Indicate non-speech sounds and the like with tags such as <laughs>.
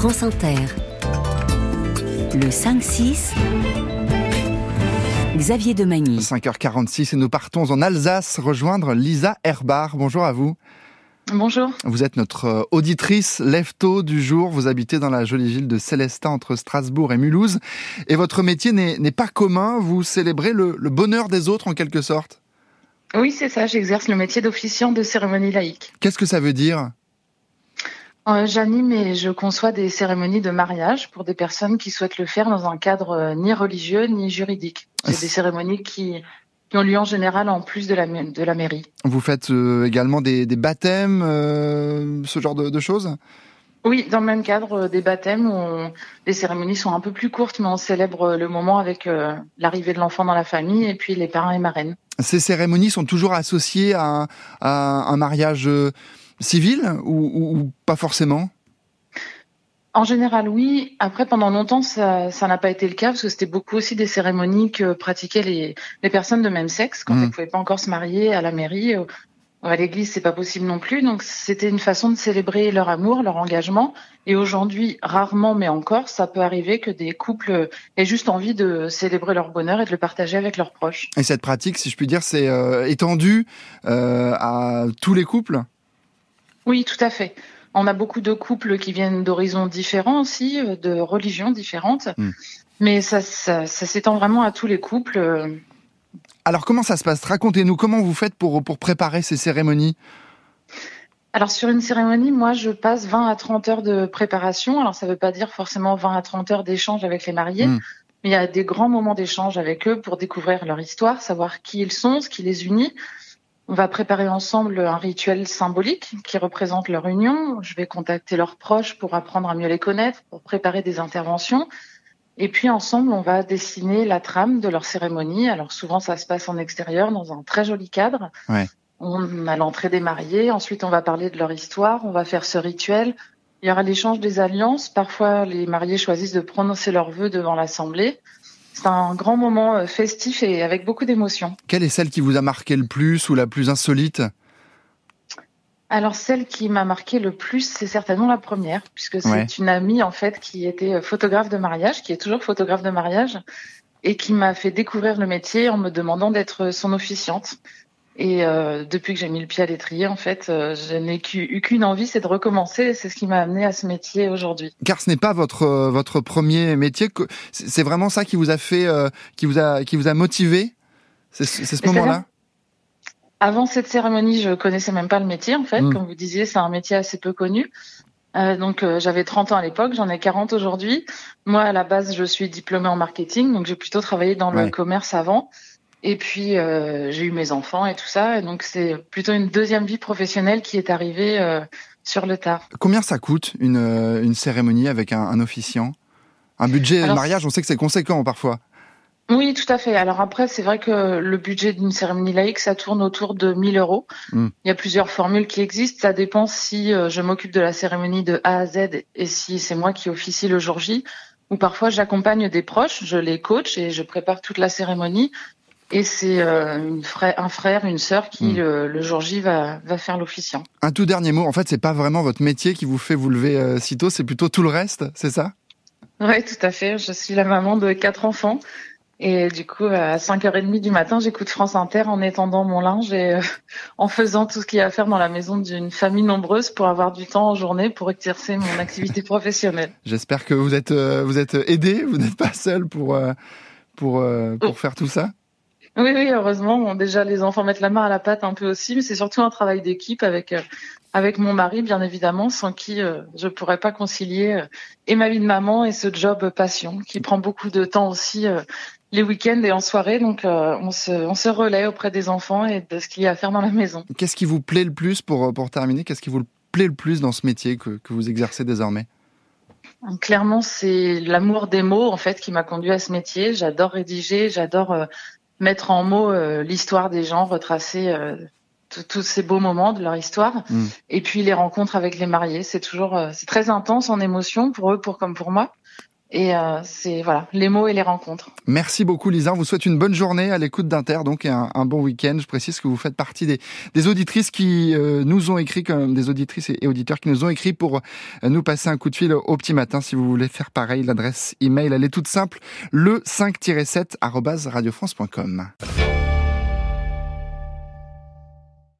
France Inter. Le 5-6. Xavier Demagny. 5h46 et nous partons en Alsace rejoindre Lisa Herbar. Bonjour à vous. Bonjour. Vous êtes notre euh, auditrice lève-tôt du jour. Vous habitez dans la jolie ville de Célestin entre Strasbourg et Mulhouse. Et votre métier n'est pas commun. Vous célébrez le, le bonheur des autres en quelque sorte? Oui, c'est ça. J'exerce le métier d'officiant de cérémonie laïque. Qu'est-ce que ça veut dire? J'anime et je conçois des cérémonies de mariage pour des personnes qui souhaitent le faire dans un cadre euh, ni religieux ni juridique. C'est des cérémonies qui, qui ont lieu en général en plus de la, de la mairie. Vous faites euh, également des, des baptêmes, euh, ce genre de, de, choses? Oui, dans le même cadre, des baptêmes où les cérémonies sont un peu plus courtes, mais on célèbre le moment avec euh, l'arrivée de l'enfant dans la famille et puis les parents et marraines. Ces cérémonies sont toujours associées à, à un mariage civil ou, ou pas forcément? En général, oui. Après, pendant longtemps, ça, ça n'a pas été le cas parce que c'était beaucoup aussi des cérémonies que pratiquaient les, les personnes de même sexe quand mmh. elles ne pouvaient pas encore se marier à la mairie. Ou à l'église, c'est pas possible non plus. Donc, c'était une façon de célébrer leur amour, leur engagement. Et aujourd'hui, rarement, mais encore, ça peut arriver que des couples aient juste envie de célébrer leur bonheur et de le partager avec leurs proches. Et cette pratique, si je puis dire, c'est euh, étendu euh, à tous les couples? Oui, tout à fait. On a beaucoup de couples qui viennent d'horizons différents aussi, euh, de religions différentes. Mm. Mais ça, ça, ça s'étend vraiment à tous les couples. Euh. Alors comment ça se passe? Racontez-nous comment vous faites pour, pour préparer ces cérémonies? Alors sur une cérémonie, moi je passe 20 à 30 heures de préparation. Alors ça ne veut pas dire forcément 20 à 30 heures d'échange avec les mariés, mm. mais il y a des grands moments d'échange avec eux pour découvrir leur histoire, savoir qui ils sont, ce qui les unit. On va préparer ensemble un rituel symbolique qui représente leur union. Je vais contacter leurs proches pour apprendre à mieux les connaître, pour préparer des interventions. Et puis ensemble, on va dessiner la trame de leur cérémonie. Alors souvent, ça se passe en extérieur, dans un très joli cadre. Ouais. On a l'entrée des mariés. Ensuite, on va parler de leur histoire. On va faire ce rituel. Il y aura l'échange des alliances. Parfois, les mariés choisissent de prononcer leurs vœux devant l'assemblée. C'est un grand moment euh, festif et avec beaucoup d'émotions. Quelle est celle qui vous a marqué le plus ou la plus insolite? Alors celle qui m'a marqué le plus, c'est certainement la première, puisque c'est ouais. une amie en fait qui était photographe de mariage, qui est toujours photographe de mariage, et qui m'a fait découvrir le métier en me demandant d'être son officiante. Et euh, depuis que j'ai mis le pied à l'étrier, en fait, euh, je n'ai eu qu'une envie, c'est de recommencer. C'est ce qui m'a amené à ce métier aujourd'hui. Car ce n'est pas votre euh, votre premier métier. C'est vraiment ça qui vous a fait, euh, qui vous a qui vous a motivé? C'est ce moment-là? Avant cette cérémonie, je connaissais même pas le métier. En fait, mmh. comme vous disiez, c'est un métier assez peu connu. Euh, donc j'avais 30 ans à l'époque, j'en ai 40 aujourd'hui. Moi, à la base, je suis diplômée en marketing, donc j'ai plutôt travaillé dans ouais. le commerce avant. Et puis euh, j'ai eu mes enfants et tout ça, et donc c'est plutôt une deuxième vie professionnelle qui est arrivée euh, sur le tard. Combien ça coûte une, euh, une cérémonie avec un, un officiant? Un budget Alors, de mariage, on sait que c'est conséquent parfois. Oui, tout à fait. Alors après, c'est vrai que le budget d'une cérémonie laïque, ça tourne autour de 1000 euros. Mm. Il y a plusieurs formules qui existent. Ça dépend si euh, je m'occupe de la cérémonie de A à Z et si c'est moi qui officie le jour J. Ou parfois, j'accompagne des proches, je les coach et je prépare toute la cérémonie. Et c'est euh, frère, un frère, une sœur qui, mmh. le, le, jour J, va, va faire l'officiant. Un tout dernier mot. En fait, c'est pas vraiment votre métier qui vous fait vous lever euh, si tôt, c'est plutôt tout le reste, c'est ça? Oui, tout à fait. Je suis la maman de quatre enfants. Et du coup, à 5h30 du matin, j'écoute France Inter en étendant mon linge et euh, en faisant tout ce qu'il y a à faire dans la maison d'une famille nombreuse pour avoir du temps en journée pour exercer mon activité professionnelle. <laughs> J'espère que vous êtes, vous êtes aidé, vous n'êtes pas seul pour, pour, pour faire tout ça oui, oui, heureusement. Bon, déjà, les enfants mettent la main à la pâte un peu aussi, mais c'est surtout un travail d'équipe avec euh, avec mon mari, bien évidemment, sans qui euh, je pourrais pas concilier euh, et ma vie de maman et ce job passion qui prend beaucoup de temps aussi euh, les week-ends et en soirée. Donc, on se on se relaie auprès des enfants et de ce qu'il y a à faire dans la maison. Qu'est-ce qui vous plaît le plus pour pour terminer? Qu'est-ce qui vous plaît le plus dans ce métier que que vous exercez désormais? Clairement, c'est l'amour des mots en fait qui m'a conduit à ce métier. J'adore rédiger, j'adore mettre en mots euh, l'histoire des gens, retracer euh, tous ces beaux moments de leur histoire, mm. et puis les rencontres avec les mariés. C'est toujours, euh, c'est très intense en émotion pour eux, pour comme pour moi. Et euh, c'est voilà les mots et les rencontres. Merci beaucoup Lisa. On vous souhaite une bonne journée à l'écoute d'Inter, donc et un, bon week-end. Je précise que vous faites partie des, des auditrices qui euh, nous ont écrit, comme des auditrices et auditeurs qui nous ont écrit pour euh, nous passer un coup de fil au petit matin. Si vous voulez faire pareil, l'adresse email elle est toute simple, le 5-7 radiofrance.com.